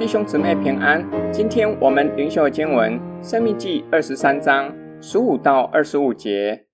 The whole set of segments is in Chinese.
弟兄姊妹平安。今天我们灵修的经文《生命记》二十三章十五到二十五节：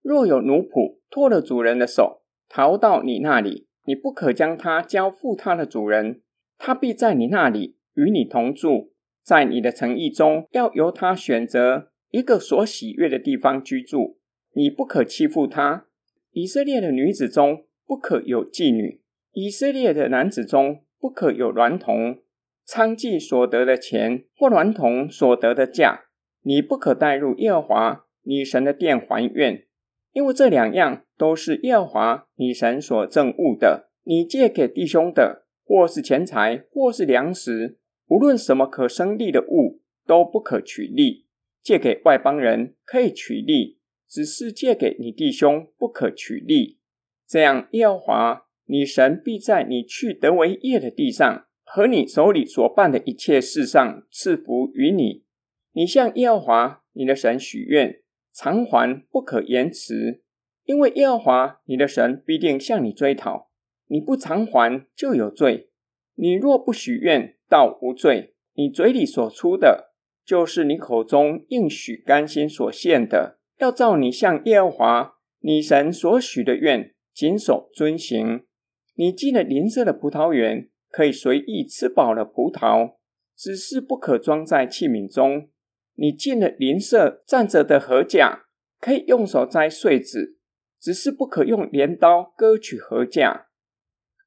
若有奴仆脱了主人的手，逃到你那里，你不可将他交付他的主人，他必在你那里与你同住，在你的诚意中，要由他选择一个所喜悦的地方居住。你不可欺负他。以色列的女子中不可有妓女，以色列的男子中不可有娈童。娼妓所得的钱或孌童所得的价，你不可带入耶和华女神的殿还愿，因为这两样都是耶和华女神所憎恶的。你借给弟兄的，或是钱财，或是粮食，无论什么可生利的物，都不可取利。借给外邦人可以取利，只是借给你弟兄不可取利。这样，耶和华你神必在你去得为业的地上。和你手里所办的一切事上赐福于你。你向耶和华你的神许愿，偿还不可延迟，因为耶和华你的神必定向你追讨。你不偿还就有罪。你若不许愿，倒无罪。你嘴里所出的，就是你口中应许甘心所献的，要照你向耶和华你神所许的愿，谨守遵行。你进了邻舍的葡萄园。可以随意吃饱了葡萄，只是不可装在器皿中。你进了邻舍站着的禾稼，可以用手摘穗子，只是不可用镰刀割取禾稼。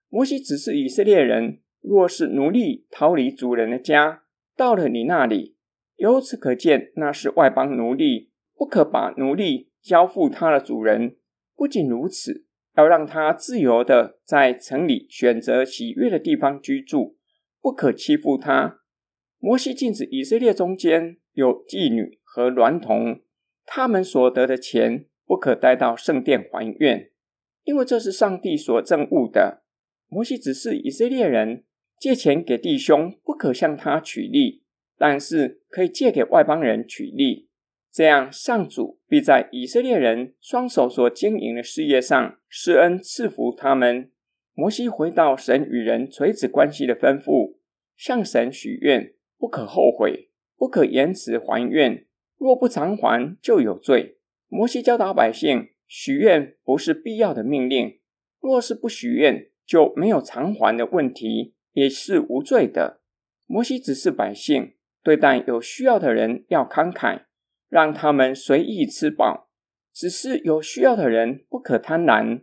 摩西指示以色列人，若是奴隶逃离主人的家，到了你那里，由此可见，那是外邦奴隶，不可把奴隶交付他的主人。不仅如此。要让他自由的在城里选择喜悦的地方居住，不可欺负他。摩西禁止以色列中间有妓女和娈童，他们所得的钱不可带到圣殿还愿，因为这是上帝所憎恶的。摩西指示以色列人借钱给弟兄，不可向他取利，但是可以借给外邦人取利。这样，上主必在以色列人双手所经营的事业上施恩赐福他们。摩西回到神与人垂直关系的吩咐，向神许愿，不可后悔，不可延迟还愿。若不偿还，就有罪。摩西教导百姓，许愿不是必要的命令，若是不许愿，就没有偿还的问题，也是无罪的。摩西指示百姓，对待有需要的人要慷慨。让他们随意吃饱，只是有需要的人不可贪婪，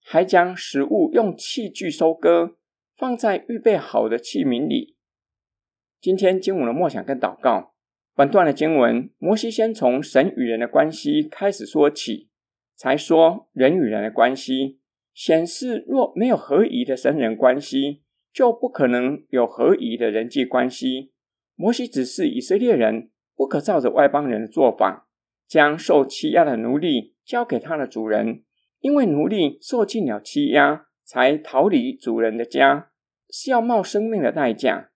还将食物用器具收割，放在预备好的器皿里。今天经文的默想跟祷告，本段的经文，摩西先从神与人的关系开始说起，才说人与人的关系，显示若没有合宜的神人关系，就不可能有合宜的人际关系。摩西只是以色列人。不可照着外邦人的做法，将受欺压的奴隶交给他的主人，因为奴隶受尽了欺压，才逃离主人的家，是要冒生命的代价。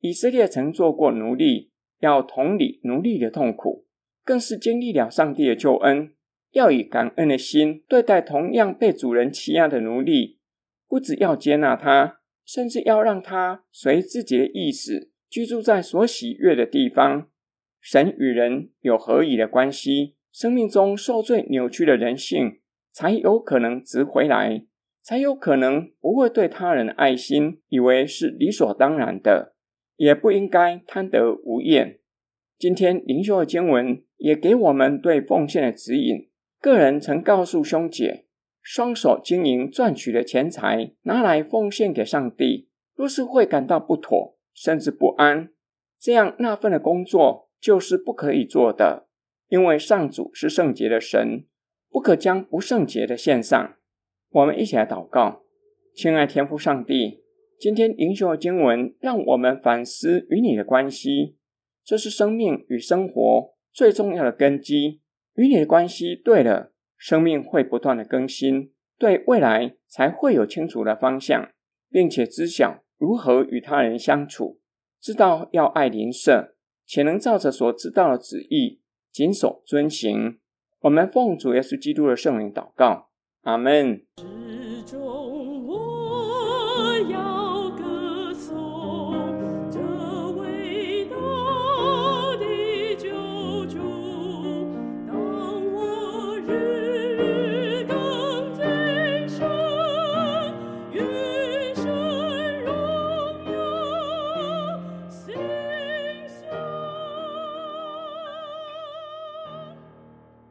以色列曾做过奴隶，要同理奴隶的痛苦，更是经历了上帝的救恩，要以感恩的心对待同样被主人欺压的奴隶，不只要接纳他，甚至要让他随自己的意思居住在所喜悦的地方。神与人有合宜的关系，生命中受罪扭曲的人性才有可能值回来，才有可能不会对他人的爱心以为是理所当然的，也不应该贪得无厌。今天灵修的经文也给我们对奉献的指引。个人曾告诉兄姐，双手经营赚取的钱财拿来奉献给上帝，若是会感到不妥，甚至不安，这样那份的工作。就是不可以做的，因为上主是圣洁的神，不可将不圣洁的献上。我们一起来祷告，亲爱天父上帝，今天灵修的经文让我们反思与你的关系，这是生命与生活最重要的根基。与你的关系对了，生命会不断的更新，对未来才会有清楚的方向，并且知晓如何与他人相处，知道要爱邻舍。且能照着所知道的旨意谨守遵行。我们奉主耶稣基督的圣灵祷告，阿门。